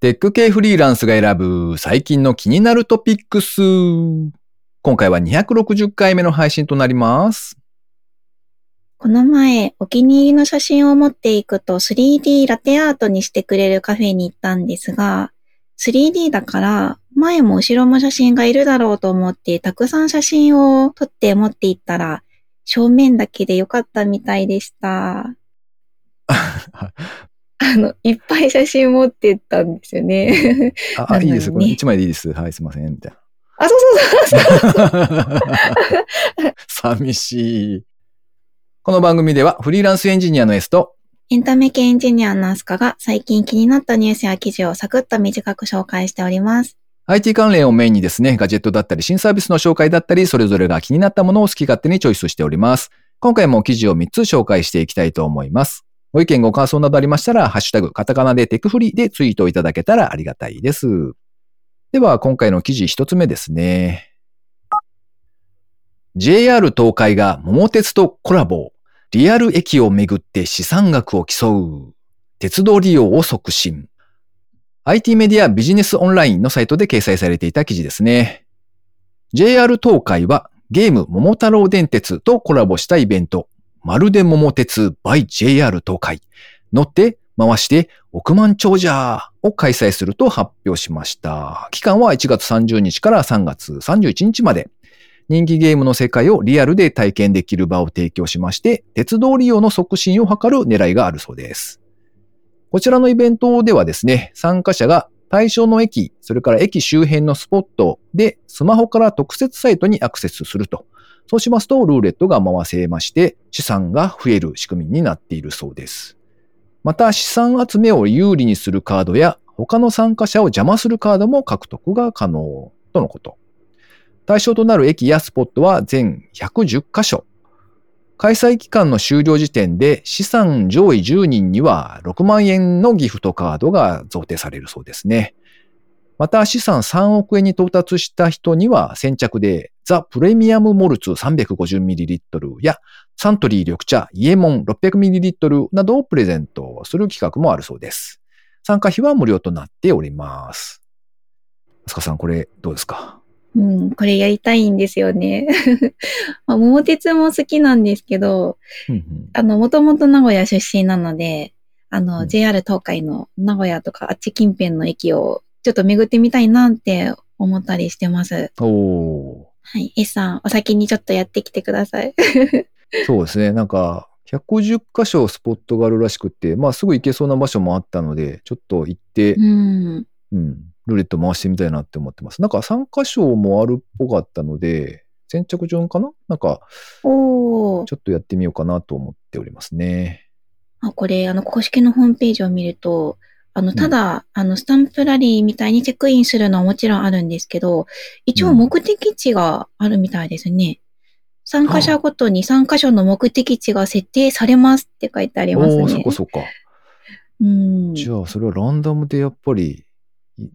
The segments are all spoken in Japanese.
テック系フリーランスが選ぶ最近の気になるトピックス。今回は260回目の配信となります。この前、お気に入りの写真を持っていくと 3D ラテアートにしてくれるカフェに行ったんですが、3D だから前も後ろも写真がいるだろうと思ってたくさん写真を撮って持っていったら正面だけでよかったみたいでした。あの、いっぱい写真持ってったんですよね。あ、あいいです。これ1枚でいいです。はい、すいません。みたいあ、そうそうそうそう。な。寂しい。この番組ではフリーランスエンジニアの S とエンタメ系エンジニアのアスカが最近気になったニュースや記事をサクッと短く紹介しております。IT 関連をメインにですね、ガジェットだったり新サービスの紹介だったり、それぞれが気になったものを好き勝手にチョイスしております。今回も記事を3つ紹介していきたいと思います。ご意見ご感想などありましたら、ハッシュタグ、カタカナでテクフリでツイートいただけたらありがたいです。では、今回の記事1つ目ですね。JR 東海が桃鉄とコラボ。リアル駅をめぐって資産額を競う。鉄道利用を促進。IT メディアビジネスオンラインのサイトで掲載されていた記事ですね。JR 東海はゲーム桃太郎電鉄とコラボしたイベント、まるで桃鉄 by JR 東海。乗って回して億万長者を開催すると発表しました。期間は1月30日から3月31日まで。人気ゲームの世界をリアルで体験できる場を提供しまして、鉄道利用の促進を図る狙いがあるそうです。こちらのイベントではですね、参加者が対象の駅、それから駅周辺のスポットでスマホから特設サイトにアクセスすると。そうしますと、ルーレットが回せまして、資産が増える仕組みになっているそうです。また、資産集めを有利にするカードや、他の参加者を邪魔するカードも獲得が可能とのこと。対象となる駅やスポットは全110カ所。開催期間の終了時点で資産上位10人には6万円のギフトカードが贈呈されるそうですね。また資産3億円に到達した人には先着でザ・プレミアムモルツ 350ml やサントリー緑茶イエモン 600ml などをプレゼントする企画もあるそうです。参加費は無料となっております。あすかさんこれどうですか？うん、これやりたいんですよね。まあ、桃鉄も好きなんですけど、うんうんあの、もともと名古屋出身なので、あの、うん JR 東海の名古屋とかあっち近辺の駅をちょっと巡ってみたいなって思ったりしてます。おーはい。S さん、お先にちょっとやってきてください。そうですね。なんか、150箇所スポットがあるらしくって、まあすぐ行けそうな場所もあったので、ちょっと行って、うん。うん、ルーレット回してみたいなって思ってます。なんか3箇所もあるっぽかったので、先着順かな？なんか、おー。ちょっとやってみようかなと思っておりますね。あ、これ、あの、公式のホームページを見ると、あの、ただ、あの、スタンプラリーみたいにチェックインするのはもちろんあるんですけど、一応目的地があるみたいですね。参加者ごとに3箇所の目的地が設定されますって書いてありますね。おー、そっかそっか。うん。じゃあ、それはランダムでやっぱり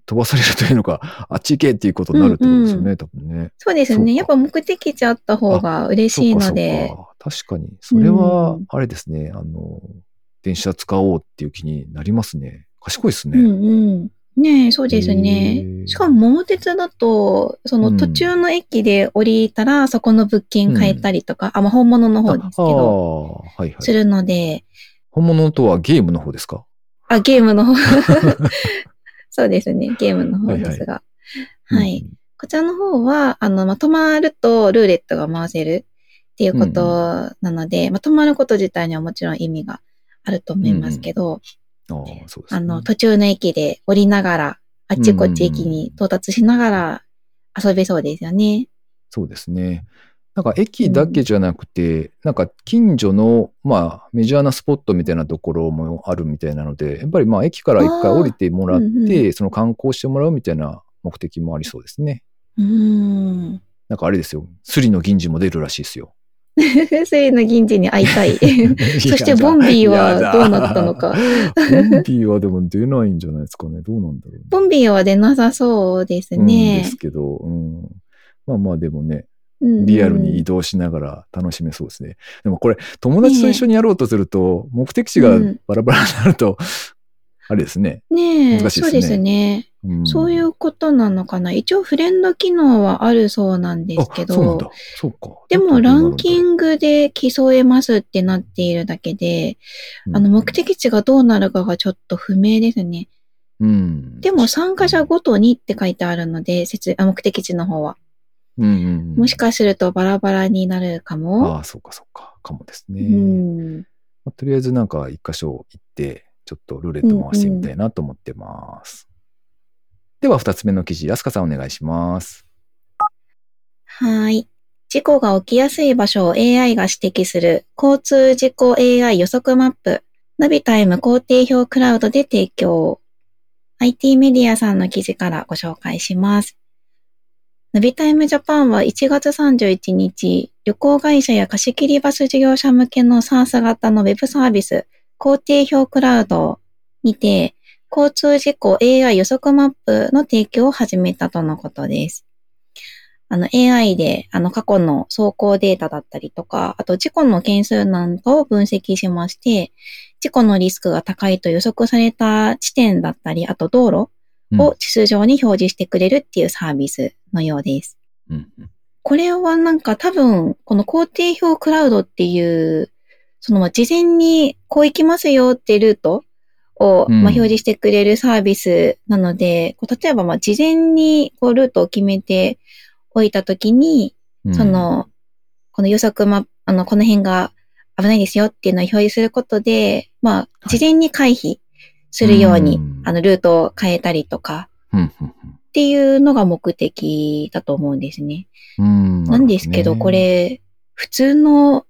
飛ばされるというのか、あっち行けっていうことになるってことですよね、うん多分ね。そうですね。やっぱ目的地あった方が嬉しいので。確かに。それはうん、あれですね、あの、電車使おうっていう気になりますね。賢いですね。うんうん。ねえ、そうですへねー。しかも桃鉄だと、その途中の駅で降りたら、そこの物件変えたりとか、あ、まあ本物の方ですけど、はいはい。するので、本物とはゲームの方ですか？あ、ゲームの方。そうですね。ゲームの方ですが。はい。こちらの方は、あの、まあ、止まるとルーレットが回せるっていうことなので、まあ、止まること自体にはもちろん意味があると思いますけど、うんうんああ、そうですね。あの、途中の駅で降りながら、あっちこっち駅に到達しながら遊べそうですよね。そうですね。なんか駅だけじゃなくて、なんか近所の、まあ、メジャーなスポットみたいなところもあるみたいなので、やっぱりまあ、駅から一回降りてもらっあーうんて、その観光してもらうみたいな目的もありそうですね。うーん。なんかあれですよ。スリの銀次も出るらしいですよ。スリの銀次に会いたい。そしてボンビーはどうなったのか。ボンビーはでも出ないんじゃないですかね。どうなんだろう、ね。ボンビーは出なさそうですうんねで。すけど、うん。まあまあでもね、うんリアルに移動しながら楽しめそうですね。でもこれ、友達と一緒にやろうとすると、目的地がバラバラになると、あれですね。ねえ、難しいですねそうですね。うんそういうことなのかな。一応フレンド機能はあるそうなんですけど。でもランキグ、ングで競えますってなっているだけで、うんあの目的地がどうなるかがちょっと不明ですね。うん。でも参加者ごとにって書いてあるので、説あ目的地の方は。うんうんうん、もしかするとバラバラになるかも。ああ、そうかそうか。かもですうね。ん。まあとりあえずなんか一箇所行って、ちょっとルーレット回してみたいなと思ってます。では二つ目の記事、安香さんお願いします。はい。事故が起きやすい場所を AI が指摘する交通事故 AI 予測マップ、ナビタイム工程表クラウドで提供。IT メディアさんの記事からご紹介します。ナビタイムジャパンは1月31日、旅行会社や貸し切りバス事業者向けの SaaS 型のウェブサービス、工程表クラウドにて、交通事故 AI 予測マップの提供を始めたとのことです。あの AI であの過去の走行データだったりとか、あと事故の件数なんかを分析しまして、事故のリスクが高いと予測された地点だったり、あと道路うんを地図上に表示してくれるっていうサービスのようです。うんうんこれはなんか多分、この工程表クラウドっていう、そのまあ事前にこう行きますよってルートをうんまあ表示してくれるサービスなので、こう例えばまあ事前にこうルートを決めておいたときに、うんそ、の、この予測マあの、この辺が危ないですよっていうのを表示することで、まあ、事前に回避するように、うんあの、ルートを変えたりとかっていうのが目的だと思うんですね。うん。なんですけど、これ、普通の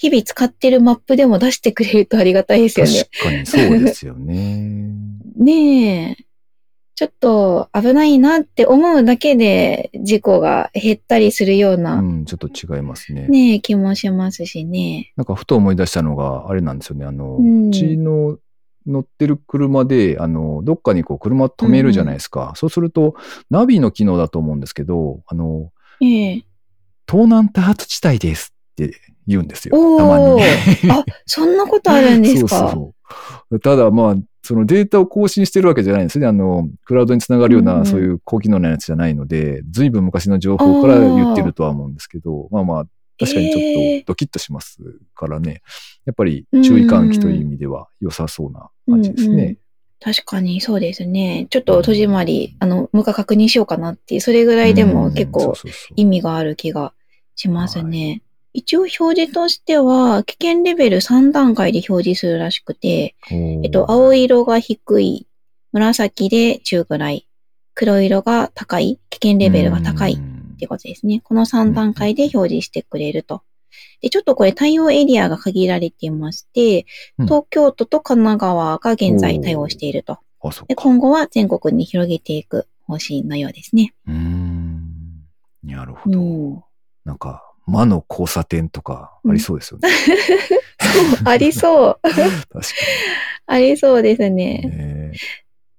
日々使ってるマップでも出してくれるとありがたいですよね。確かにそうですよね。ねえ。ちょっと危ないなって思うだけで事故が減ったりするよううな、ん、ちょっと違いますね。ねえ、気もしますしね。なんかふと思い出したのが、あれなんですよね。あの、うんうちの乗ってる車で、あの、どっかにこう車止めるじゃないですか。そうすると、ナビの機能だと思うんですけど、あの、ええ。東南多発地帯ですって言うんですよ。おたまに。あ、そんなことあるんですか？そうそう。ただまあ、そのデータを更新してるわけじゃないんですね。あの、クラウドにつながるような、そういう高機能なやつじゃないので、ずいぶん昔の情報から言ってるとは思うんですけど、まあまあ、確かにちょっとドキッとしますからね。やっぱり注意喚起という意味では良さそうな感じですうんうんね。確かにそうですね。ちょっと戸締まり、あの、もう一回確認しようかなっていう、それぐらいでも結うん構意味がある気がしますね。一応表示としては、危険レベル3段階で表示するらしくて、えっと、青色が低い、紫で中ぐらい、黒色が高い、危険レベルが高いってことですね。この3段階で表示してくれると。で、ちょっとこれ対応エリアが限られていまして、うん東京都と神奈川が現在対応していると。あ、そっで、か。今後は全国に広げていく方針のようですね。うーん。なるほど。うん。なんか、魔の交差点とかありそうですよね。そう、ありそう。ありそうですにね。ね。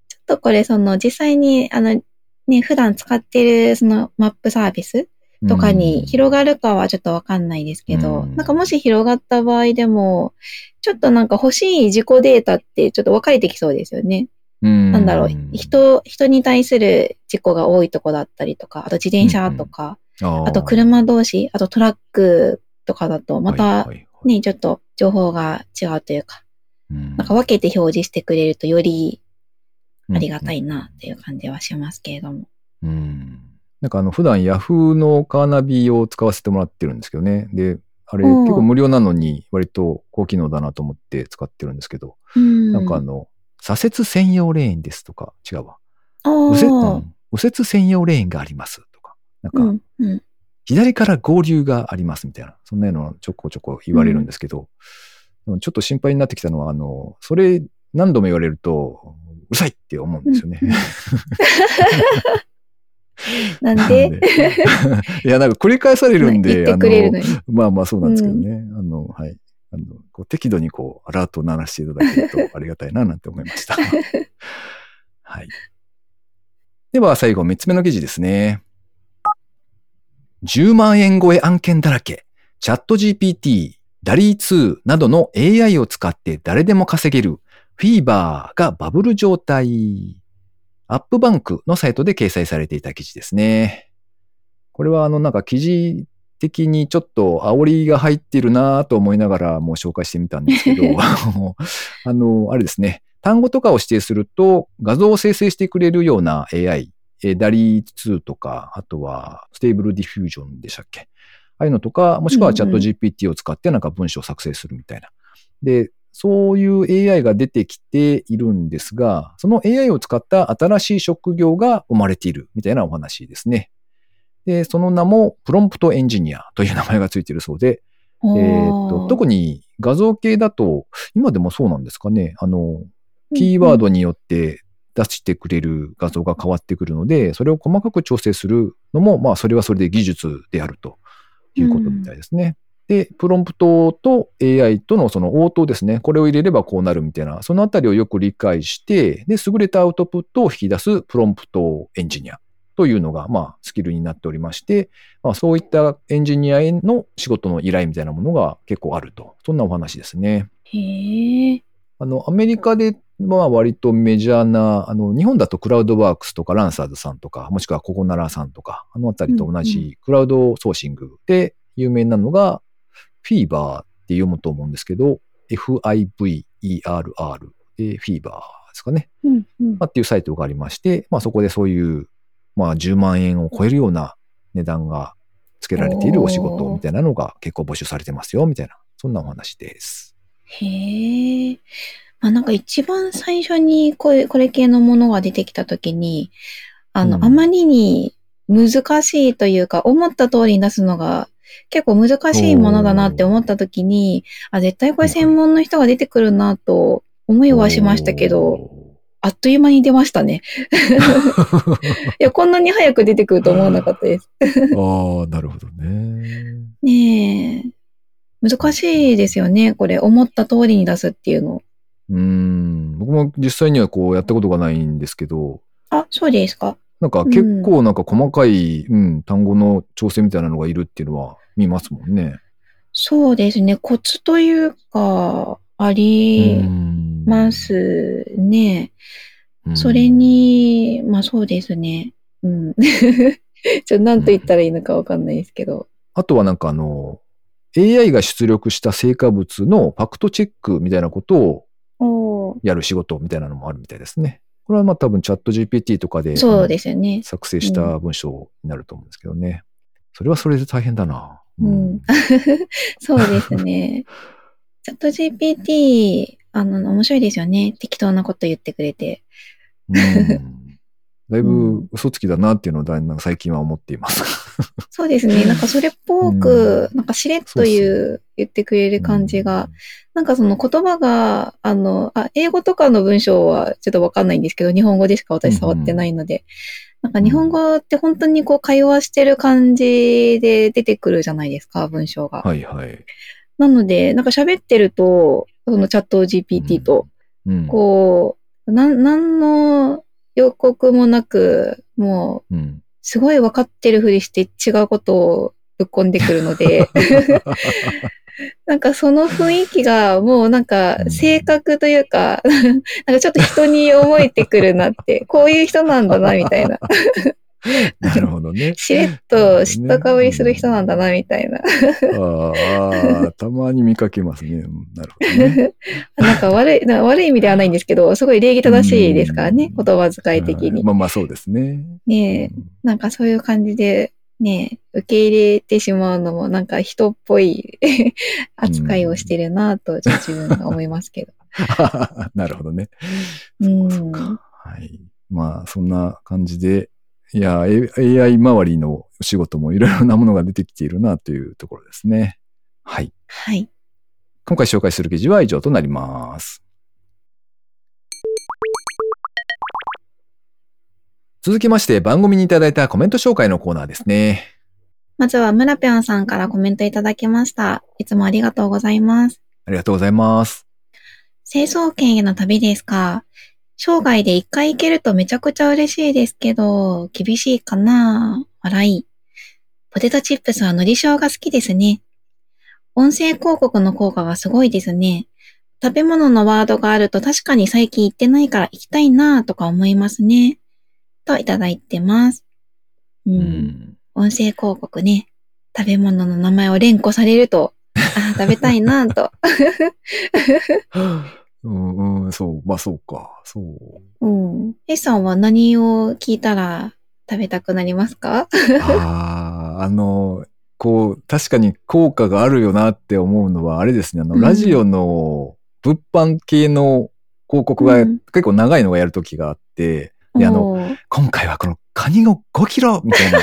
ちょっとこれ、その、実際に、あの、ね、普段使ってる、その、マップサービスとかに広がるかはちょっとわかんないですけど、うんなんかもし広がった場合でも、ちょっとなんか欲しい自己データってちょっと分かれてきそうですよね。ななんだろう、人、人に対する事故が多いとこだったりとか、あと自転車とか、ああと車同士、あとトラックとかだと、またね、ちょっと情報が違うというか、うんなんか分けて表示してくれるとよりありがたい。いなっていう感じはしますけれども。うん。なんかあの、普段 Yahoo のカーナビを使わせてもらってるんですけどね。で、あれうん結構無料なのに割と高機能だなと思って使ってるんですけど、うん。なんかあの、左折専用レーンですとか、違うわ。あ右折、うーん右折専用レーンがありますなんか、うん、うん。左から合流がありますみたいな、そんなのちょこちょこ言われるんですけど、でもちょっと心配になってきたのは、あの、それ何度も言われると、うるさいって思うんですよね。うん なんで？いや、なんか繰り返されるんで。あのまあまあそうなんですけどね。あの、はい。あの、こう適度にこう、アラートを鳴らしていただけるとありがたいな、なんて思いました。はい。では最後、三つ目の記事ですね。10万円超え案件だらけ。チャット GPT、ダリー2などの AI を使って誰でも稼げるフィーバーがバブル状態。アップバンクのサイトで掲載されていた記事ですね。これはあのなんか記事的にちょっと煽りが入ってるなと思いながらもう紹介してみたんですけど、あの、あれですね。単語とかを指定すると画像を生成してくれるような AI、DALL-E 2とか、あとは Stable Diffusion でしたっけ？ああいうのとか、もしくはチャット GPT を使ってなんか文章を作成するみたいな。で、そういう AI が出てきているんですが、その AI を使った新しい職業が生まれているみたいなお話ですね。で、その名もプロンプトエンジニアという名前がついているそうで、えー、と特に画像系だと、今でもそうなんですかね、あの、キーワードによって出してくれる画像が変わってくるので、それを細かく調整するのも、まあ、それはそれで技術であるということみたいですね。うん、で、プロンプトと AI とのその応答ですね。これを入れればこうなるみたいな、そのあたりをよく理解して、で、優れたアウトプットを引き出すプロンプトエンジニアというのが、まあ、スキルになっておりまして、まあ、そういったエンジニアへの仕事の依頼みたいなものが結構あると。そんなお話ですね。へえ。あの、アメリカでは割とメジャーな、あの、日本だとクラウドワークスとかランサーズさんとか、もしくはココナラさんとか、あのあたりと同じクラウドソーシングで有名なのが、フィーバーって読むと思うんですけど、F-I-V-E-R-R でフィーバーですかね。うんうんまあ、っていうサイトがありまして、まあそこでそういう、まあ10万円を超えるような値段が付けられているお仕事みたいなのが結構募集されてますよ、みたいな、そんなお話です。へえ。まあなんか一番最初にこれこれ系のものが出てきたときに、あの、うんあまりに難しいというか、思った通りに出すのが結構難しいものだなって思ったときに、あ、絶対これ専門の人が出てくるなと思いはしましたけど、あっという間に出ましたね。いや、こんなに早く出てくると思わなかったです。ああ、なるほどね。ねえ。難しいですよね。これ、思った通りに出すっていうの。うーん。僕も実際にはこうやったことがないんですけど、あ、そうですか。なんか結構なんか細かい、うん、単語の調整みたいなのがいるっていうのは見ますもんね。そうですね。コツというか、ありますね。うんそれ、に、まあそうですね。うん。ちょ、なんと言ったらいいのかわかんないですけど。あとはなんかあの、AI が出力した成果物のファクトチェックみたいなことをやる仕事みたいなのもあるみたいですね。これはまあ多分チャット GPT とかでそうですよね。作成した文章になると思うんですけどね。それはそれで大変だな。うん。そうですね。チャット GPT、あの、面白いですよね。適当なこと言ってくれて。うんだいぶ嘘つきだなっていうのをだんだん最近は思っています。そうですね。なんかそれっぽく、うなんかしれっと言そうう、言ってくれる感じが、なんかその言葉が、あの、あ、英語とかの文章はちょっとわかんないんですけど、日本語でしか私触ってないので、なんか日本語って本当にこう会話してる感じで出てくるじゃないですか、文章が。はいはい。なので、なんか喋ってると、そのチャット GPT と、うん。こう、なん、なんの予告もなく、もう、うん。すごい分かってるふりして違うことをぶっ込んでくるので、なんかその雰囲気がもうなんか性格というか、なんかちょっと人に思えてくるなって、こういう人なんだなみたいな。なるほどね。しれっと知ったかぶりする人なんだなみたいな。ああ、たまに見かけますね。うんなるほどね。なんか悪い、悪い意味ではないんですけど、すごい礼儀正しいですからね、うん言葉遣い的に。まあまあそうですね。ねえ、なんかそういう感じで、ねえ、受け入れてしまうのもなんか人っぽい扱いをしてるなと、ちょっと自分が思いますけど。なるほどね。うん。はい。まあ、そんな感じで、いや、AI 周りのお仕事もいろいろなものが出てきているなというところですね。はい。はい。今回紹介する記事は以上となります。続きまして番組にいただいたコメント紹介のコーナーですね。まずは村ぴょんさんからコメントいただきました。いつもありがとうございます。ありがとうございます。成層圏への旅ですか？生涯で一回行けるとめちゃくちゃ嬉しいですけど、厳しいかな笑い。ポテトチップスは海苔塩が好きですね。音声広告の効果がすごいですね。食べ物のワードがあると確かに最近行ってないから行きたいなとか思いますね。といただいてます。うん。うん。音声広告ね。食べ物の名前を連呼されると、あー食べたいなと。うん、うん、そう、まあそうか。そう。うん。A さんは何を聞いたら食べたくなりますか？ああ、あの、こう、確かに効果があるよなって思うのは、あれですね、あの、うんラジオの物販系の広告がうん結構長いのがやるときがあって、で、あの、今回はこのカニを5キロみたいな。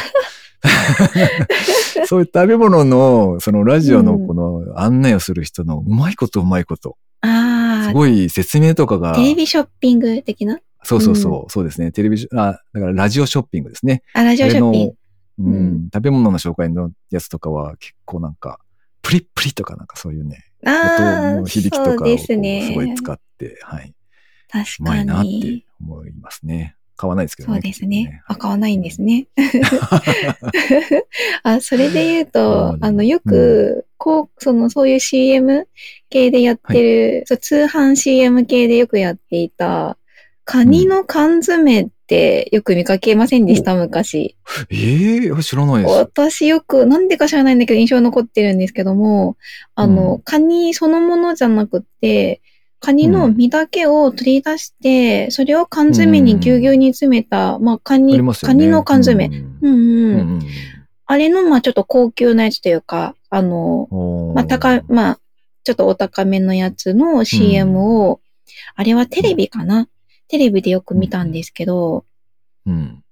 そういう食べ物の、そのラジオのこの案内をする人のうまいことうまいこと。すああ、ごい説明とかが。テレビショッピング的な？そうそうそう、そうですね。テレビショ、あ、だからラジオショッピングですね。あ、ラジオショッピング。うんうん食べ物の紹介のやつとかは結構なんか、プリップリとかなんかそういうね、ああ、音の響きとかをすすね。ごい使って、はい。確うまかいなってに。思いますね。買わないですけどね。そうですね。結あ、買わないんですね。あ、それで言うと、うんあの、よく、こう、その、そういう CM 系でやってる、そう通販 CM 系でよくやっていた、カニの缶詰ってよく見かけませんでした、昔。局ねええ知らないです。私よく、なんでか知らないんだけど印象残ってるんですけども、あの、うんカニそのものじゃなくって、カニの身だけを取り出して、それを缶詰にぎゅうぎゅうに詰めた、まあ、カあニ、ね。カニの缶詰。うんうんうん。うんうんあれの、まあ、ちょっと高級なやつというか、あの、うんまあ、高、まあ、ちょっとお高めのやつの CM を、あれはテレビかな？テレビでよく見たんですけど、うん。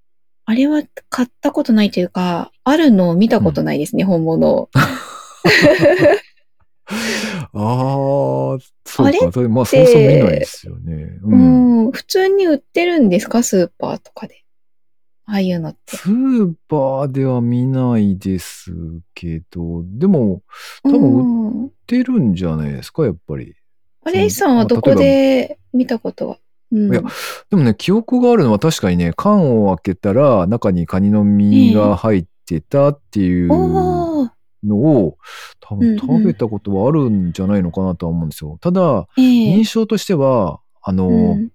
あれは買ったことないというか、あるのを見たことないですね、本物を。ああ、そうか。それまあ、そうそう見ないですよね。ううん。ん、普通に売ってるんですか？スーパーとかで。ああいうのって。スーパーでは見ないですけど、でも、多分売っうん。てるんじゃないですか、やっぱり。あれ、イさんはどこで見たことはうん。いやでもね、記憶があるのは確かにね、缶を開けたら中にカニの身が入ってたっていうのおーを、多分食べたことはあるんじゃないのかなとは思うんですよ。ただ、ええ印象としては、あの、うん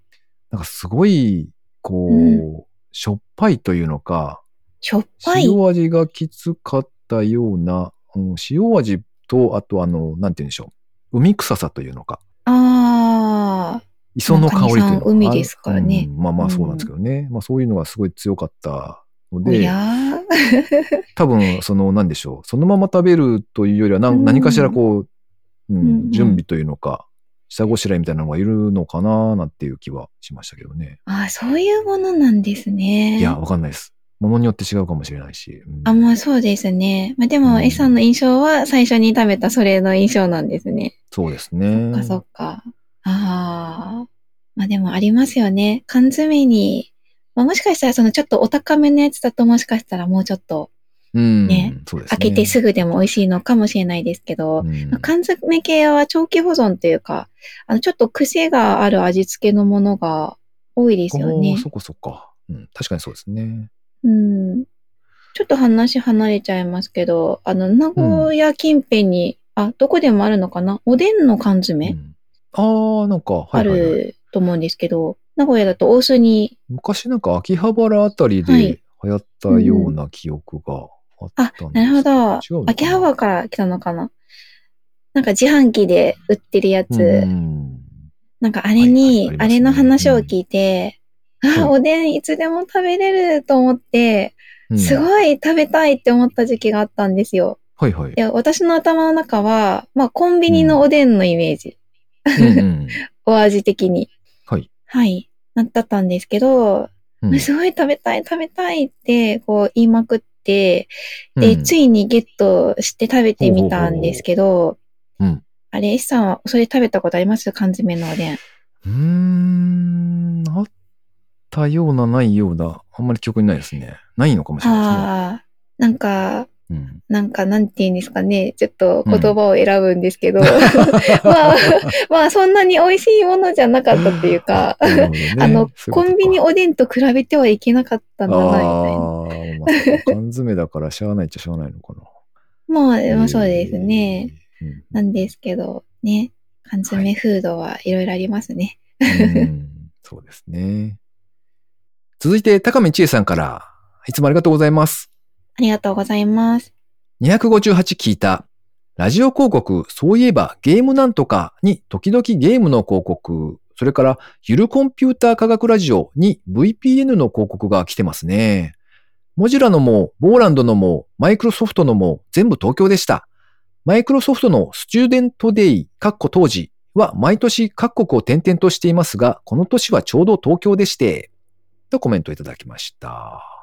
なんかすごい、こう、うしょっぱいというのか、しょっぱい。塩味がきつかったような、うん塩味と、あとあの、なんて言うんでしょう。海臭さというのか。ああ。磯の香りというのか。海ですからねうんまあまあそうなんですけどね。まあそういうのがすごい強かったのおで、多分、その、なんでしょう。そのまま食べるというよりは、なんうん何かしらこう、うん準備というのか、下ごしらえみたいなのがいるのかななんていう気はしましたけどね。ああ、そういうものなんですね。いや、わかんないです。ものによって違うかもしれないし。うんあ、まあそうですね。まあでも、うん A さんの印象は最初に食べたそれの印象なんですね。そうですね。そっかそっか。ああ。まあでもありますよね。缶詰に、まあもしかしたらそのちょっとお高めのやつだともしかしたらもうちょっとうん。ねそうですね。開けてすぐでも美味しいのかもしれないですけど、うんまあ缶詰系は長期保存というか、あのちょっと癖がある味付けのものが多いですよね。そこそっか。うん。確かにそうですね。うん。ちょっと話離れちゃいますけど、あの、名古屋近辺に、あ、どこでもあるのかな？おでんの缶う詰んああ、なんか、はあいはい、はい。ると思うんですけど、名古屋だと大須に、昔なんか秋葉原あたりはい。で流行ったような記憶があったんですけなるほど。秋葉原から来たのかな？なんか自販機で売ってるやつ、うんなんかあれはいに、はいあれの話を聞いて、あ、うん。おでんいつでも食べれると思って、うん。すごい食べたいって思った時期があったんですよ。はいはい。で私の頭の中は、まあコンビニのおでんのイメージ。うんうん。お味的に。はい。はい。なだったんですけど、うんすごい食べたい食べたいってこう言いまくって、で、うんついにゲットして食べてみたんですけど、うんあれ、S さんはそれ食べたことあります？缶詰のおでん。うーん、あったような、ないような、あんまり記憶にないですね。ないのかもしれないああ、なんか、ですね。うんなんか、なんて言うんですかね。ちょっと言葉を選ぶんですけど、まあ、まあ、そんなに美味しいものじゃなかったっていうか、ねあの、コンビニおでんと比べてはいけなかったんだな、みたいな。ああ、まあ、缶詰だからしゃあないっちゃしゃあないのかな。まあ、まあそうですね。うん。なんですけど、ね。缶詰フードはいろいろありますね。うんそうですね。続いて、高見千恵さんから、いつもありがとうございます。ありがとうございます。258聞いた。ラジオ広告、そういえばゲームなんとかに時々ゲームの広告、それからゆるコンピューター科学ラジオに VPN の広告が来てますね。モジュラのも、ボーランドのも、マイクロソフトのも全部東京でした。マイクロソフトのスチューデントデイ、かっこ当時は毎年各国を転々としていますが、この年はちょうど東京でして、とコメントいただきました。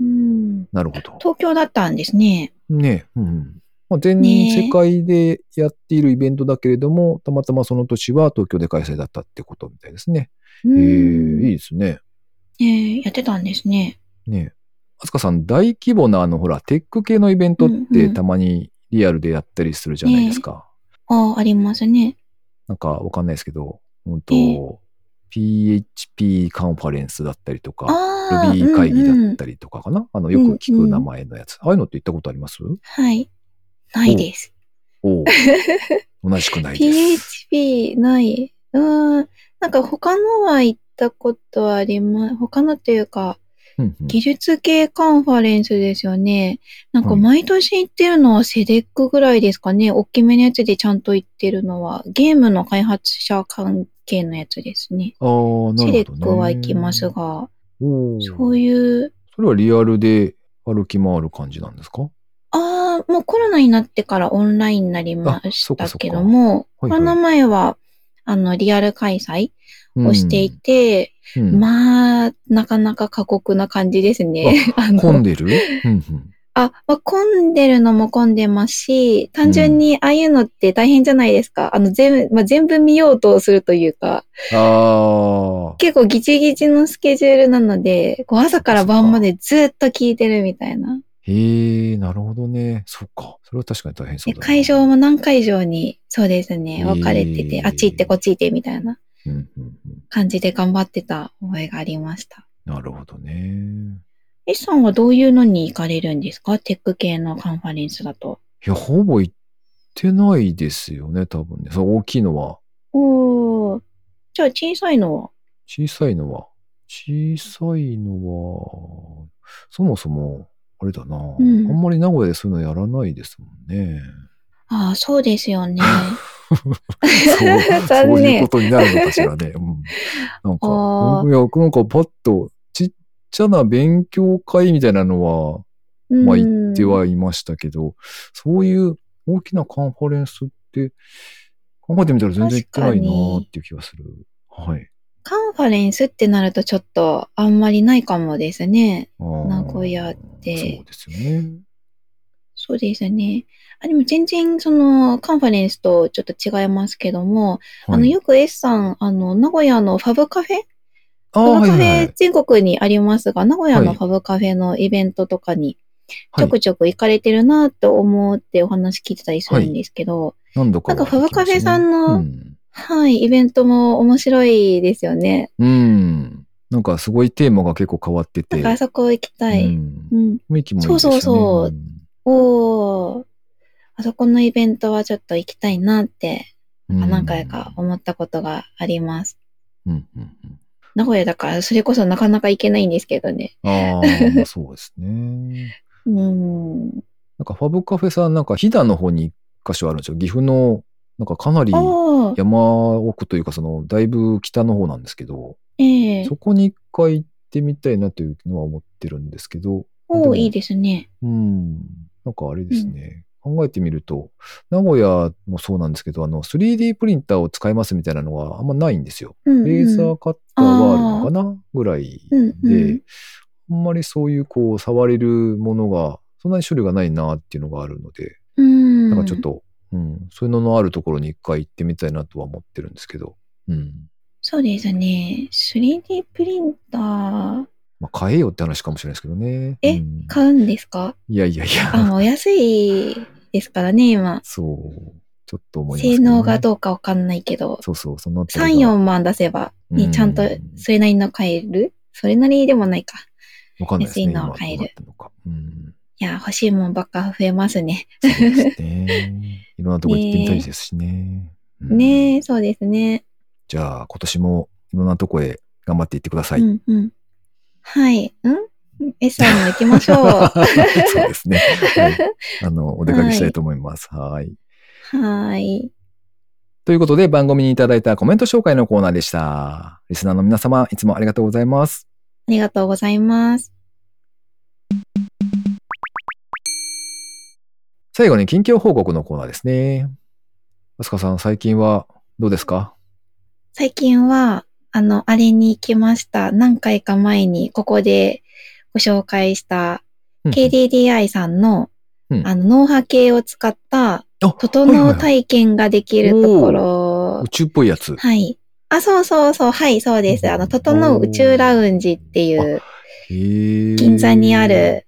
うん。なるほど。東京だったんですね。ねえ、うん。まあ、全世界でやっているイベントだけれども、たまたまその年は東京で開催だったってことみたいですね。うええんいいですね。えーやってたんですね。ねえ。あつかさん、大規模なあの、ほら、テック系のイベントっうんうんてたまにリアルでやったりするじゃないですか。ああ、ありますね。なんかわかんないですけど、本ええ当 PHP カンファレンスだったりとか、Ruby 会議だうんうんったりとかかな、あの、よく聞く名前のやつ。ああいうのって行ったことあります？はい。ないです。おう 同じくないです。PHP ない。うーん。なんか他のは行ったことあります。他のっていうか、うんうん技術系カンファレンスですよね。なんかはい毎年行ってるのはセデックぐらいですかね？大きめのやつでちゃんと行ってるのは、ゲームの開発者関係のやつですね。ああ、なるほど、ね。セデックは行きますが、そういう、それはリアルで歩き回る感じなんですか？ああ、もうコロナになってからオンラインになりましたけども、はいはい。コロナ前は、あの、リアル開催をしていて、うん。うんまあ、なかなか過酷な感じですね。混んでる、うんうんあ、まあ、混んでるのも混んでますし、単純にああいうのって大変じゃないですか。あの、全部、まあ、全部見ようとするというか、ああ、結構ギチギチのスケジュールなので、こう朝から晩までずっと聞いてるみたいな。へえ、なるほどね。そっか。それは確かに大変そうだな。で会場も何会場に、そうですね、分かれてて、あっち行ってこっち行ってみたいな。感じで頑張ってた覚えがありました。なるほどね。S さんはどういうのに行かれるんですか？テック系のカンファレンスだと。いや、ほぼ行ってないですよね、多分ね。そう、大きいのは。おー。じゃあ小さいのは？小さいのは。小さいのは、そもそも、あれだな、うんあんまり名古屋でそういうのやらないですもんね。ああ、そうですよね。そう、そう残いう念ことになるのかしらね。うん、なんか、いや、なんかパッと、ちゃな勉強会みたいなのは、うんまあ言ってはいましたけど、そういう大きなカンファレンスって、考えてみたら全然行ってないなーっていう気がする。はい。カンファレンスってなるとちょっとあんまりないかもですね。名古屋ってそうですよね。そうですね。あ、でも全然そのカンファレンスとちょっと違いますけども、あのはいよく S さん、あの名古屋のファブカフェあーファブカフェ全国にありますが、名古屋はいのファブカフェのイベントとかにちはいょくちょく行かれてるなって思ってお話聞いてたりするんですけど、何度かはなんかファブカフェさんのはい、イベントも面白いですよね。うん。うん。なんかすごいテーマが結構変わってて。だからあそこ行きたい。うんうん。雰囲気もいいですよね。そうそうそうんおー。あそこのイベントはちょっと行きたいなって、うん何回か思ったことがあります。うんうんうん。名古屋だからそれこそなかなか行けないんですけどね。ああ、まあそうですね。うん。なんかファブカフェさん、なんか飛騨の方に一箇所あるんですよ。岐阜の、なんかかなり山奥というか、その、だいぶ北の方なんですけど、ええそこに一回行ってみたいなというのは思ってるんですけど、おー、でもいいですね。うん。なんかあれですね。考えてみると、名古屋もそうなんですけど、あの、3D プリンターを使いますみたいなのはあんまないんですよ。うん、うん。レーザーカッターはあるのかな？ぐらいうんうでん、あんまりそういうこう、触れるものが、そんなに種類がないなっていうのがあるので、うん。なんかちょっと、うん、そういうののあるところに一回行ってみたいなとは思ってるんですけど、うん。そうですね。3D プリンター、まあ、買えよって話かもしれないですけどね。えうん買うんですか？いやいやいあ、や、もう安いですからね、今。そう、ちょっと思いますね。性能がどうかわかんないけど、そうそう、そのあた3、りが4万出せば、うんにちゃんとそれなりの買える？それなりでもないか。わかんないですね。安いのを今買えるどうん。いや、欲しいもんばっか増えますね。そうですね。いろんなとこ行ってみたいですしね。うんねえ、そうですね。じゃあ、今年もいろんなとこへ頑張っていってください。うんうん。はい。ん？?S さんも行きましょう。そうですね。はいあの、お出かけしたいと思います。はい。はい。ということで、番組にいただいたコメント紹介のコーナーでした。リスナーの皆様、いつもありがとうございます。ありがとうございます。最後に近況報告のコーナーですね。あすかさん、最近はどうですか？最近は、あの、あれに行きました。何回か前に、ここでご紹介した、KDDI さんの、うんあの、脳波計を使った、あ整う体験ができるところ宇宙っぽいやつ。はい。あ、そうそうそう。はい、そうです。あの、整う宇宙ラウンジっていう、銀座にある、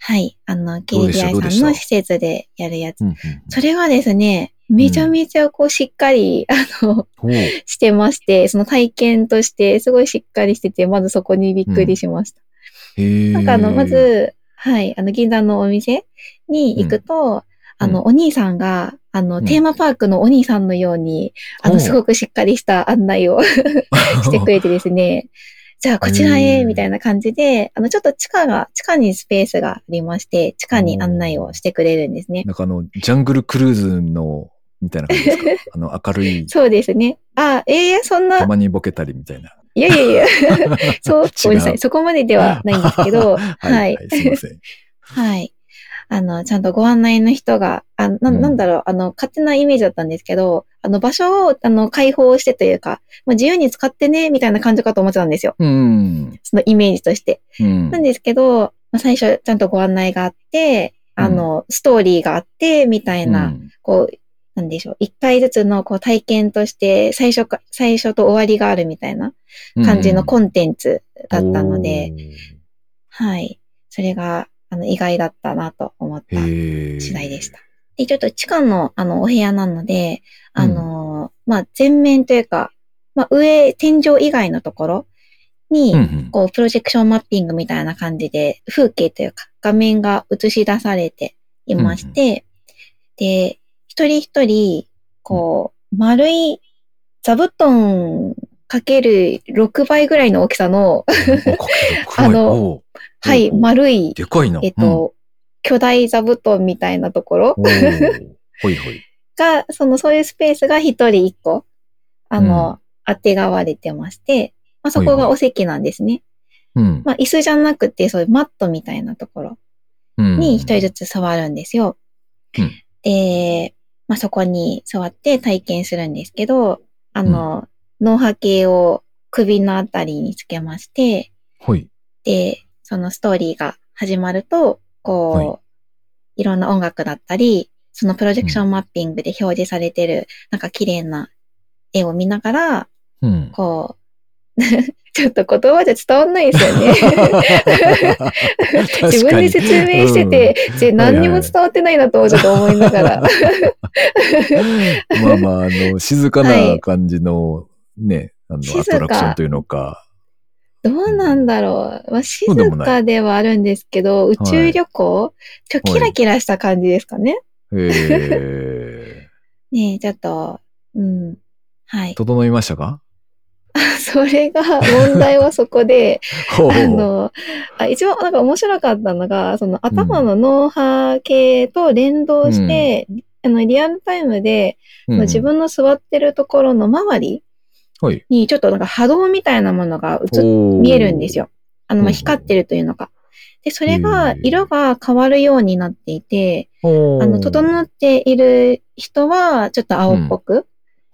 はい、あの、KDDI さんの施設でやるやつ。それがですね、めちゃめちゃこう、しっかり、あの、してまして、その体験として、すごいしっかりしてて、まずそこにびっくりしました。なんかあの、ま、ず、はい、あの、銀座のお店に行くと、あの、お兄さんが、あの、うん。テーマパークのお兄さんのように、あの、すごくしっかりした案内を してくれてですね、じゃあこちらへ、みたいな感じで、あの、ちょっと地下が、地下にスペースがありまして、地下に案内をしてくれるんですね。なんかあの、ジャングルクルーズの、みたいな感じですか？あの、明るい、そうですね。あ、ええそんなた、まにボケたりみたいな。いやいやいや、そう、ごめんなさい。そこまでではないんですけど、は、はいいはい、すいません。はい。あの、ちゃんとご案内の人が、あなうんなんだろう、あの、勝手なイメージだったんですけど、あの、場所を、あの、開放してというか、まあ、自由に使ってね、みたいな感じかと思ってたんですよ。うん。そのイメージとして。うん。なんですけど、まあ、最初、ちゃんとご案内があって、あの、ストーリーがあって、みたいな、うんこう、なんでしょう、一回ずつのこう体験として、最初か、最初と終わりがあるみたいな感じのコンテンツだったので、はい。それが、あの、意外だったなと思った次第でした。で、ちょっと地下の、あの、お部屋なので、あの、まあ、全面というか、まあ、上、天井以外のところに、うんうん。こう、プロジェクションマッピングみたいな感じで、風景というか、画面が映し出されていまして、で、一人一人、こう、丸い座布団かける6倍ぐらいの大きさの、あのはい、丸い、でかいな。えっと、巨大座布団みたいなところほいほい。が、その、そういうスペースが一人一個、あの、あてがわれてまして、まあ、そこがお席なんですね。うん。まあ、椅子じゃなくて、そういうマットみたいなところに一人ずつ座るんですよ。うんで、まあ、そこに座って体験するんですけど、あの、脳波計を首のあたりにつけまして、ほい。で、そのストーリーが始まると、こう、はいい、ろんな音楽だったり、そのプロジェクションマッピングで表示されてる、なんか綺麗な絵を見ながら、うん。こう、ちょっと言葉じゃ伝わんないですよね。自分で説明してて、ぜ何にも伝わってないなとちょっと思いながら。まあまあ、あの、静かな感じの、ね、あの、静かアトラクションというのか。どうなんだろう。まあ、静かではあるんですけど、宇宙旅行、ちょ、キラキラした感じですかね。へえ。ねえ、ちょっと、うん。はい。整いましたか？それが、問題はそこで、あの、あ一番なんか面白かったのが、その頭の脳波系と連動して、あの、リアルタイムで、うん自分の座ってるところの周りはい。にちょっとなんか波動みたいなものが映っ見えるんですよ。あの、ま光ってるというのか。で、それが色が変わるようになっていて。あの、整っている人はちょっと青っぽく、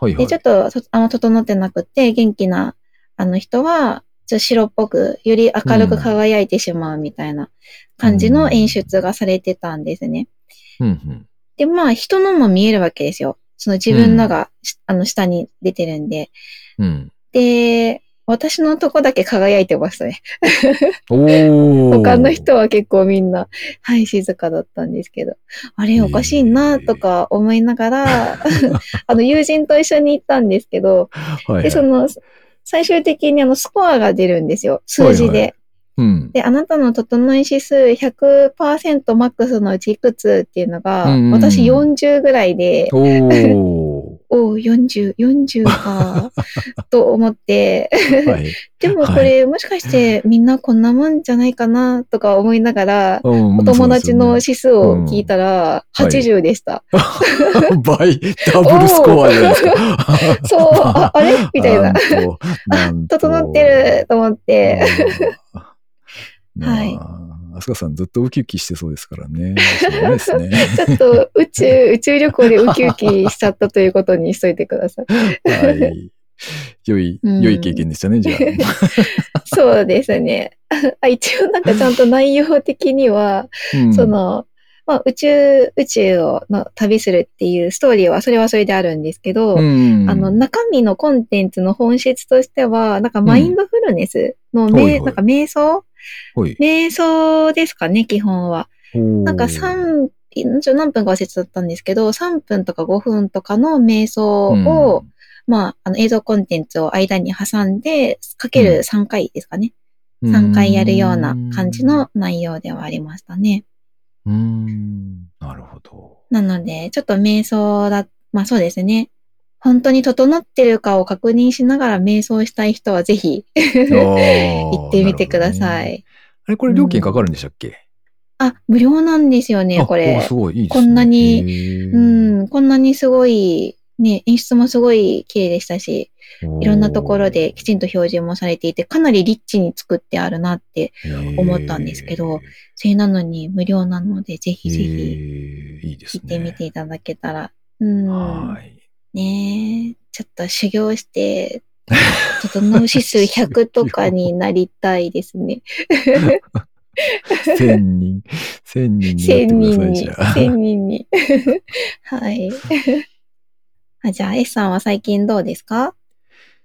はいはいで、ちょっと、そあの、整ってなくて、元気な、あの人は、ちょっと白っぽく、より明るく輝いてしまうみたいな感じの演出がされてたんですね。うんうん。で、まあ、人のも見えるわけですよ。その自分のが、しあの、下に出てるんで。うん。で、私のとこだけ輝いてましたね。他の人は結構みんな、はい、静かだったんですけど、あれおかしいなとか思いながら、あの、友人と一緒に行ったんですけど、はいはいで、その、最終的にあの、スコアが出るんですよ。数字で。はいはいうん。で、あなたの整い指数100%マックスのうちいくつっていうのが、うんうん私40ぐらいで、おー。おお40、40か、と思って、ーはい。でもこれ、もしかしてみんなこんなもんじゃないかなとか思いながら、おお友達の指数を聞いたら、はい80でした。倍、ダブルスコアじゃないですか。そう、ああれ？みたいな。整ってると思って。うんはいまあ、あすかさんずっとウキウキしてそうですからね。ね。ちょっと宇宙、宇宙旅行でウキウキしちゃったということにしといてください。はい。良い、うん良い経験でしたね、じゃあ。そうですね。あ一応なんかちゃんと内容的には、うんそ、の、まあ、宇宙、宇宙をの旅するっていうストーリーはそれはそれであるんですけど、うんあの、中身のコンテンツの本質としては、なんかマインドフルネスの、めはいはいなんか瞑想？瞑想ですかね、基本は。なんかおー3、ちょ何分か忘れちゃったんですけど、3分とか5分とかの瞑想を、まあ、あの映像コンテンツを間に挟んで、かける3回ですかね。うん3回やるような感じの内容ではありましたね。うーん、なるほど。なので、ちょっと瞑想だ、まあそうですね。本当に整ってるかを確認しながら瞑想したい人はぜひ行 行ってみてくださ。い。あれ、これ料金かかるんでしたっけ、あ、無料なんですよね、これす。ごい、いいですね。こんなにうん、こんなにすごい、ね、演出もすごい綺麗でしたし、いろんなところできちんと表示もされていて、かなりリッチに作ってあるなって、思ったんですけどそれなのに無料なので、ぜひぜひ。行ってみていただけたら。うん。はい。ねえ、ちょっと修行して、整う指数100とかになりたいですね。千人、千人に1000なってください、人に。1000人に。はい。あじゃあ、S さんは最近どうですか？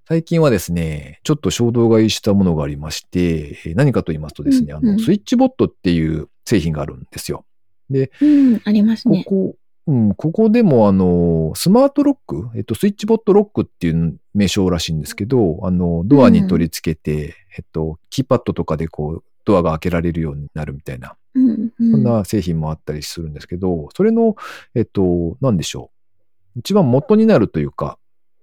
最近はですね、ちょっと衝動買いしたものがありまして、えー何かと言いますとですね、あの、うんうんスイッチボットっていう製品があるんですよ。うん、ありますね。ここ、うん、ここでもあの、スマートロック、えっと、スイッチボットロックっていう名称らしいんですけど、あの、ドアに取り付けて、えっと、キーパッドとかでこう、ドアが開けられるようになるみたいな、うん、うん。そんな製品もあったりするんですけど、それの、えっと、なんでしょう。一番元になるというか、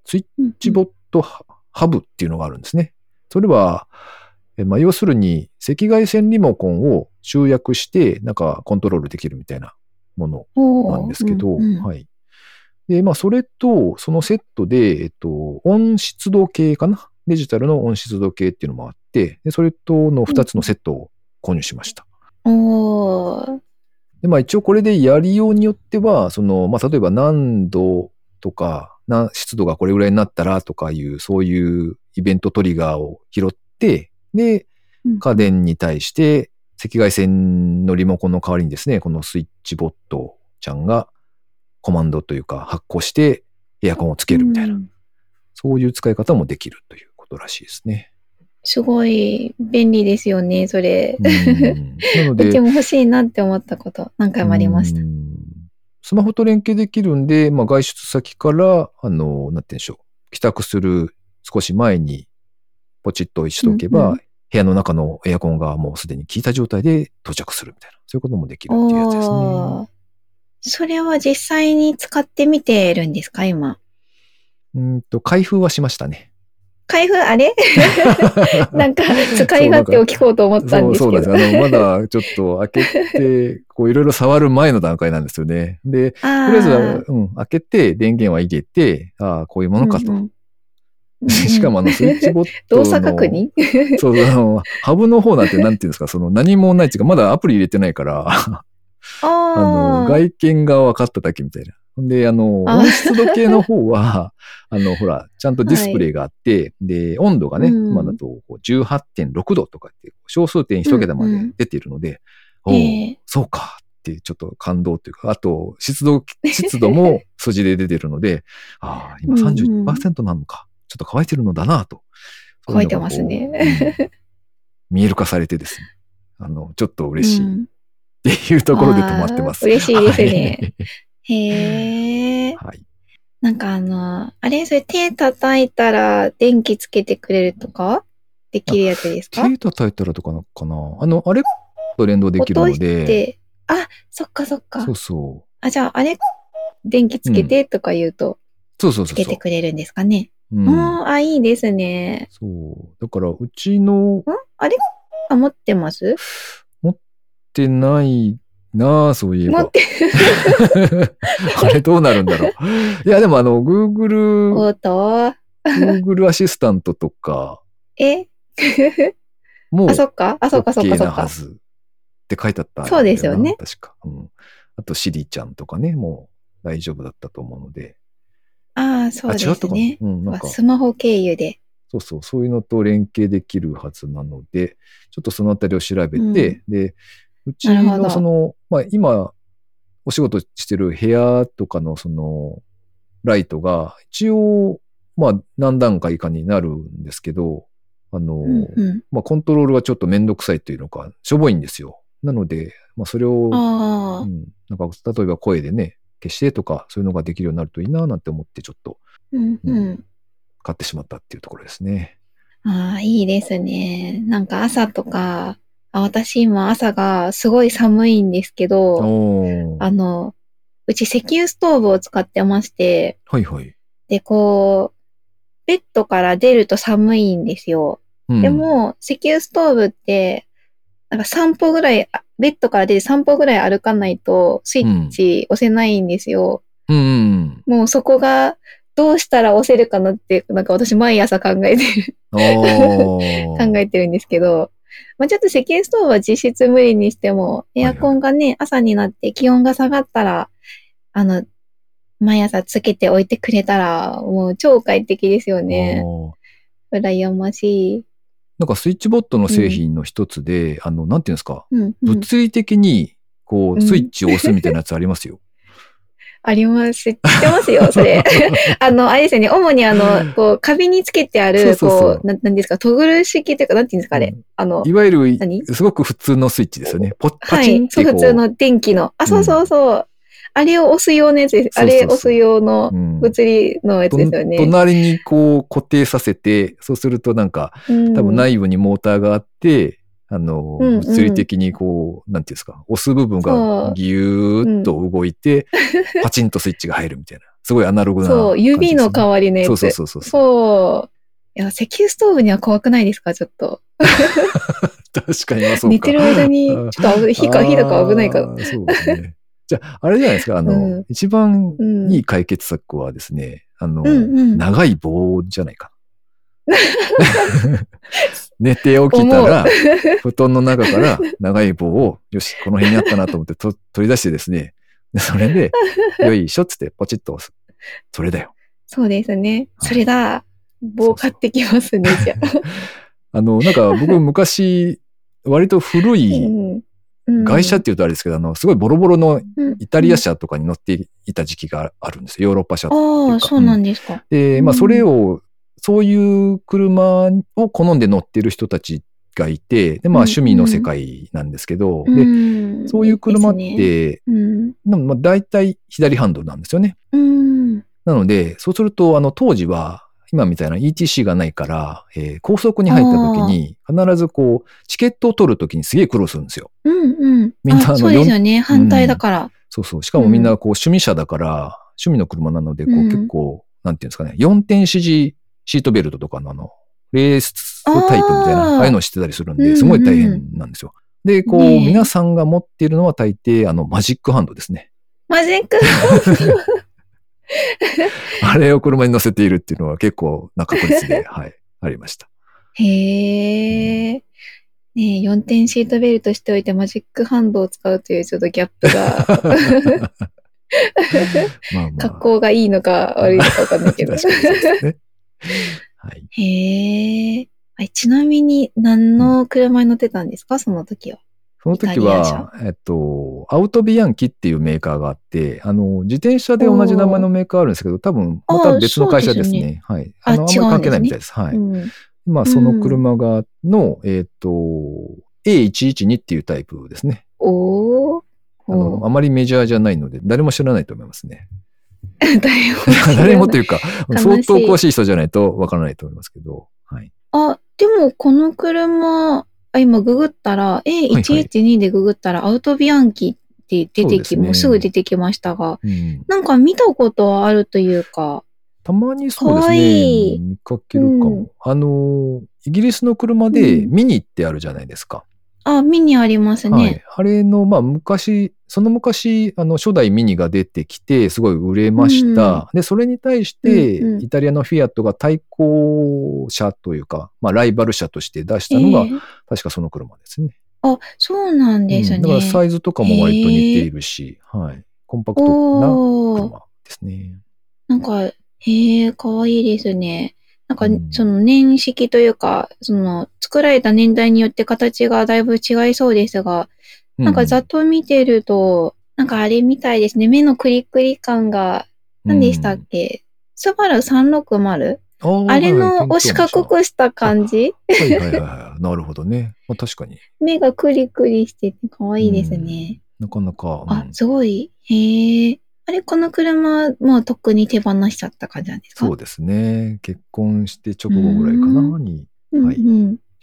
スイッうんチボットハハブっていうのがあるんですね。それは、えまあ、要するに赤外線リモコンを集約して、なんかコントロールできるみたいなものなんですけど、うんうん。はい。で、まあ、それと、そのセットで、えっと、温湿度計かな？デジタルの温湿度計っていうのもあって、でそれとの2つのセットを購入しました。おー。で、まあ、一応これでやりようによっては、その、まあ、例えば何度とか、な湿度がこれぐらいになったらとかいう、そういうイベントトリガーを拾って、で、うん。家電に対して赤外線のリモコンの代わりにですね、このスイッチボットちゃんがコマンドというか発行してエアコンをつけるみたいな、うんそういう使い方もできるということらしいですね。すごい便利ですよね、それう。んなので うち、も欲しいなって思ったこと何回もありましたう。んスマホと連携できるんで、まあ、外出先から、あの、なんて言うんでしょう。帰宅する少し前にポチッとしとけば、うんうん部屋の中のエアコンがもうすでに効いた状態で到着するみたいな、そういうこともできるっていうやつですね。それは実際に使ってみてるんですか、今？うんと、開封はしましたね。開封？あれ？なんか、使い勝手を聞こうと思ったんですそう、けど。そうなんです。あの、まだちょっと開けて、こういろいろ触る前の段階なんですよね。で、とありあえずは、うん、開けて電源は入れて、ああ、こういうものかと。うんうん しかもあの、スイッチボットの。動作確認？そう、あの、ハブの方なんてなんていうんですか、その何もないっていうか、まだアプリ入れてないから、あ の。外見が分かっただけみたいな。で、あの、あ温湿度計の方は、あの、ほら、ちゃんとディスプレイがあって、で、温度がね、うん。今だとこう18.6度とかって、小数点一桁まで出ているので、おうええ。そうかっていうちょっと感動というか、あと、湿度、湿度も数字で出てるので、ああ、今うんうん。31%なのか、っと乾いてるのだなと。乾いてますね見える化されてですね。あの、ちょっと嬉しいっうんていうところで止まってます。あー嬉しいですねへえ。はい。はい。なんかあの、あれそれ手叩いたら電気つけてくれるとか？できるやつですか？手叩いたらとかなかなあの、あれと連動できる落としので、て、あ、そっかそっかそう。そあ、じゃああれ電気つけてとか言うと、そうそうそうつけて。くれるんですかね？うんあいいですね。そう。だから、うちのあれ？あ、持ってます？ってないなあ、そういえば持っ。て、あれどうなるんだろう。いや、でもあの、Google、おっと、Google アシスタントとかえ？もあ、そっかあ、そっかそっかっって書いてあったそうですよねな確か。うん。あと、シリちゃんとかね、もう大丈夫だったと思うので。ああ、そうであ、違ったかなすね。うん、なんか、スマホ経由で。そうそう、そういうのと連携できるはずなので、ちょっとそのあたりを調べて、で、うちなるほどのその、まあ今、お仕事してる部屋とかのその、ライトが、一応、まあ何段階かになるんですけど、あの、うんうん。まあコントロールがちょっとめんどくさいというのか、しょぼいんですよ。なので、まあそれを、ああ、うん、なんか例えば声でね、消してとか、そういうのができるようになるといいななんて思ってちょっとうんうん。買ってしまったっていうところですね。ああ、いいですね。なんか朝とか、あ私今朝がすごい寒いんですけど、あの、うち石油ストーブを使ってまして、はいはい。で、こう、ベッドから出ると寒いんですよ。うんで、も、石油ストーブって、なんか散歩ぐらい、あベッドから出て散歩ぐらい歩かないとスイッチ押せないんですよ。うんうんもうそこがどうしたら押せるかなって、なんか私毎朝考えてる、考えてるんですけど、まあちょっと石油ストーブは実質無理にしても、エアコンがね、朝になって気温が下がったら、あの、毎朝つけておいてくれたら、もう超快適ですよね。羨ましい。なんかスイッチボットの製品の一つで、あの、なんていうんですか、うん、うん。物理的に、こう、うんスイッチを押すみたいなやつありますよ。あります。知ってますよ、それ。あの、あれですよね。主にあの、こう、壁につけてある、そうそうそうこう、ななんですか、トグル式というか、なんていうんですか、あれ？あの、いわゆる何、すごく普通のスイッチですよね。ポパはい。そう、チンってこう。普通の電気の。あ、そうそうそう。あれを押す用のやつです。あれ押す用のうん物理のやつですよね。と隣にこう固定させて、そうするとなんか、多分内部にモーターがあって、あの、うんうん物理的にこう、なんていうんですか、押す部分がギューッと動いて、パチンとスイッチが入るみたいな。すごいアナログなね、そう、指の代わりのやつ。そうそうそうそう。そう。いや、石油ストーブには怖くないですかちょっと。確かに、まあそうか。寝てる間に、ちょっと 火か、火とか危ないから。そうですね。じゃあ、あれじゃないですか、あの、うん一番うんいい解決策はですね、あの、うんうん。長い棒じゃないかな。寝て起きたら、布団の中から長い棒を、よし、この辺にあったなと思ってと取り出してですね、でそれで、よいしょっつってポチッと押す。それだよ。そうですね。はいそれだ。棒買ってきますね、じゃあ。あの、なんか僕昔、割と古い、うん外車って言うとあれですけど、あの、すごいボロボロのうんイタリア車とかに乗っていた時期があるんですよ。ヨーロッパ車。ああ、そうなんですか。で、まあ、それを、そういう車を好んで乗ってる人たちがいて、で、まあ、うん趣味の世界なんですけど、で、んそういう車って、うん。まあ、大体左ハンドルなんですよね。うん。なので、そうすると、あの、当時は、今みたいな ETC がないから、えー高速に入った時に、必ずこう、チケットを取る時にすげえ苦労するんですよ。うんうん。みんなあのそうですよね。反対だから。そうそう。しかもみんなこう、趣味車だから、趣味の車なので、こう、うん結構、なんていうんですかね、4点指示シートベルトとかのあの、レースタイプみたいな、あーああいうのをしてたりするんで、うんうんすごい大変なんですよ。で、こう、ねえ皆さんが持っているのは大抵、あの、マジックハンドですね。マジック。あれを車に乗せているっていうのは結構な確率で、はい、ありました。へえ。ねえ、4点シートベルトしておいてマジックハンドを使うというちょっとギャップが、まあまあ。格好がいいのか悪いのかわかんないけど。ね。はい。へえ。あちなみに何の車に乗ってたんですか？その時は。その時は、えっと、アウトビアンキっていうメーカーがあって、あの、自転車で同じ名前のメーカーあるんですけど、多分、また別の会社ですそうでね。はい。ああの、あんまり関係ないみたいです。はい。うん。まあ、その車が、の、えっと、A112 っていうタイプですね。おー。あの、あまりメジャーじゃないので、誰も知らないと思いますね。誰も誰もというか、相当詳しい人じゃないとわからないと思いますけど、はい。あ、でもこの車、あ今ググったら、A112 でググったらアウトビアンキって出てき、もうすぐ出てきましたが、うん。なんか見たことはあるというか、たまにそうですね。いい見かけるかも。うんあの、イギリスの車でうんミニってあるじゃないですか。あ、ミニありますはいね。。あれの、まあ、昔、その昔、あの、初代ミニが出てきて、すごい売れました。で、それに対して、うんうんイタリアのフィアットが対抗車というか、まあ、ライバル車として出したのが、ええ確かその車ですね。あ、そうなんですね。うんだからサイズとかも割と似ているし、はい。コンパクトな。車ですね。なんか、へえ、かわいいですね。なんか、うんその年式というか、その作られた年代によって形がだいぶ違いそうですが、なんかざっと見てると、なんかあれみたいですね。目のクリクリ感が、何でしたっけ、スバル 360? うんあれのを四角くした感じ？はいはいはいはい。なるほどね。まあ、確かに。目がクリクリしててかわいいですね。なかなか。うんあ、すごい。へえ。あれ、この車、もうとっくに手放しちゃった感じなんですか？そうですね。結婚して直後ぐらいかなうに、うんは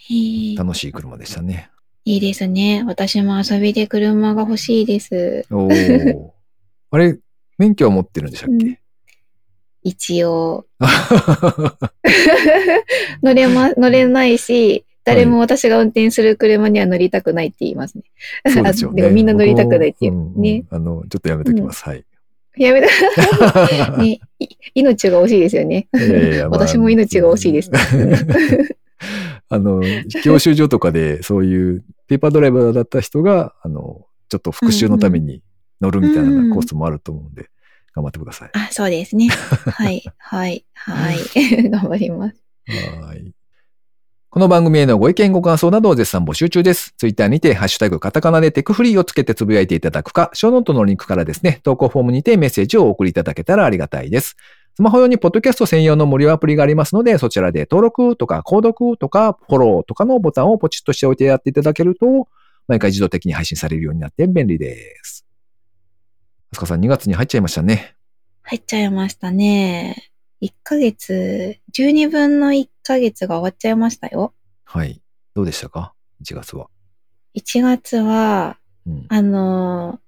い。楽しい車でしたね。いいですね。私も遊びで車が欲しいです。おーあれ、免許は持ってるんでしたっけ、一応。乗れま、乗れないし、誰も私が運転する車には乗りたくないって言いますね。そうですよね。あ でもみんな乗りたくないっていう。僕もうんね。あの、ちょっとやめときます。はい。やめた。ね、い命が惜しいですよね。いやいやまあ私も命が惜しいです。あの、教習所とかでそういうペーパードライバーだった人が、あの、ちょっと復習のために乗るみたいなコースもあると思うんで、頑張ってください。あ、そうですね。はい、はい、はい。頑張ります。はい。この番組へのご意見ご感想などを絶賛募集中です。ツイッターにて、ハッシュタグカタカナでテクフリーをつけてつぶやいていただくか、ショーノートのリンクからですね、投稿フォームにてメッセージをお送りいただけたらありがたいです。スマホ用にポッドキャスト専用の無料アプリがありますので、そちらで登録とか購読とかフォローとかのボタンをポチッとしておいてやっていただけると、毎回自動的に配信されるようになって便利です。あすかさん2月に入っちゃいましたね。入っちゃいましたね。1ヶ月、12分の1ヶ月が終わっちゃいましたよ。はい。どうでしたか ?1 月は。1月は、うん、あのー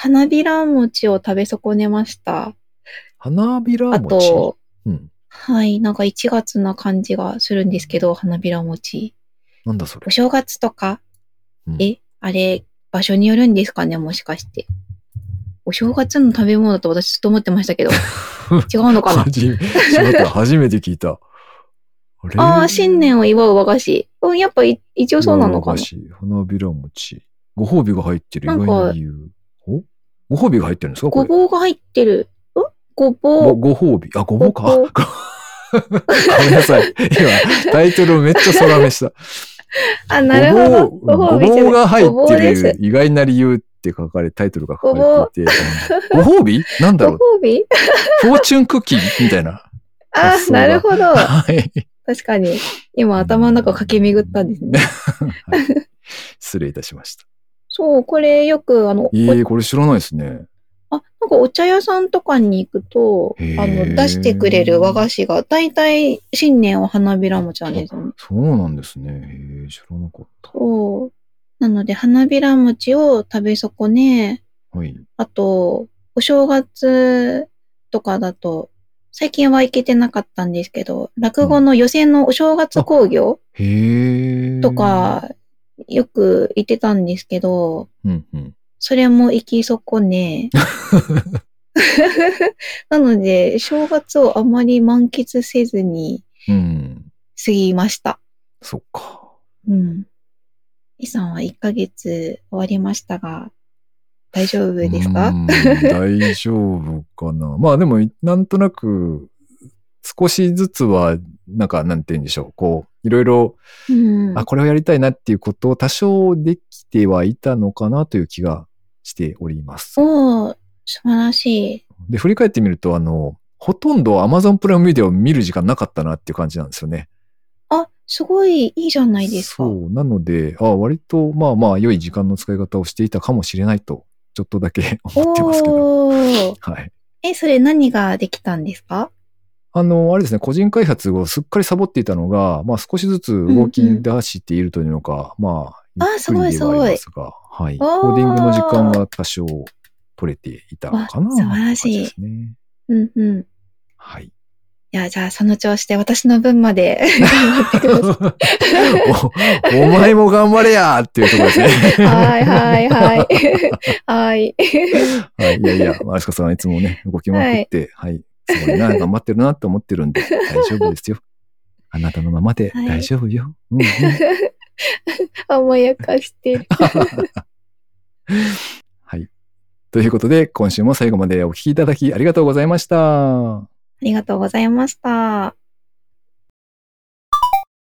花びら餅を食べ損ねました。花びらあ餅。と、うん。はい、なんか1月な感じがするんですけど、花びら餅。なんだそれ？お。正月とか、うんえ、あれ、場所によるんですかね、もしかして。お正月の食べ物だと私ずっと思ってましたけど、違うのかな？初めて聞いた。あれ？ああ、新年を祝う和菓子。うん、やっぱい一応そうなのかな？和菓子花びら餅。ご褒美が入ってる意なんか外な理由。おご褒美が入ってるんですか？こごれ。ぼうが入ってる。ん？ごぼごう。ご褒美？あ、ごぼうか。ごめんなさい。今、タイトルめっちゃ空めした。あ、なるほど。ごぼうが入ってる意外な理由って書かれ、タイトルが書かれていて。ご褒美？なんだごろう？褒美？フォーチュンクッキーみたいな。あそうだなるほど。はい。確かに。今頭の中駆け巡ったんですね。はい失礼いたしました。そう、これよく、あの、ええー、これ知らないですね。あ、なんかお茶屋さんとかに行くと、あの、出してくれる和菓子が、だいたい新年は花びら餅なんですよね。そうなんですね。へえ、知らなかった。そう。なので、花びら餅を食べ損ね、はい。あと、お正月とかだと、最近は行けてなかったんですけど、落語の予選のお正月興行。と。か、よく行ってたんですけど、うんうん。それも行き損ね。なので、正月をあまり満喫せずにうん。過ぎました。そっか。うん。イさんは1ヶ月終わりましたが、大丈夫ですか？大丈夫かな。まあでも、なんとなく、少しずつは、なんか、なんて言うんでしょう。こう、いろいろ、うん。あ、これをやりたいなっていうことを多少できてはいたのかなという気がしております。おー、素晴らしい。で、振り返ってみると、あの、ほとんど Amazon プライムビデオを見る時間なかったなっていう感じなんですよね。あ、すごいいいじゃないですか。そう。なので、あ割と、まあまあ、良い時間の使い方をしていたかもしれないと、ちょっとだけ 思ってますけど。はい。え、それ何ができたんですか？あの、あれですね、個人開発をすっかりサボっていたのが、まあ少しずつ動き出しているというのか、まあ、あゆっくりではありますが、はい。あーコーディングの時間が多少取れていたのかな。わ素晴らしい。うんうん。はい。いや、じゃあその調子で私の分まで 頑張ってください。おお前も頑張れやっていうところですね。はいはいはい。はい。はい。いやいや、マルシカさんはいつもね、動きまくって、はい。すごいな、頑張ってるなって思ってるんで、大丈夫ですよ。あなたのままで大丈夫よ。うんうん甘やかしてる。はい。ということで、今週も最後までお聞きいただきありがとうございました。ありがとうございました。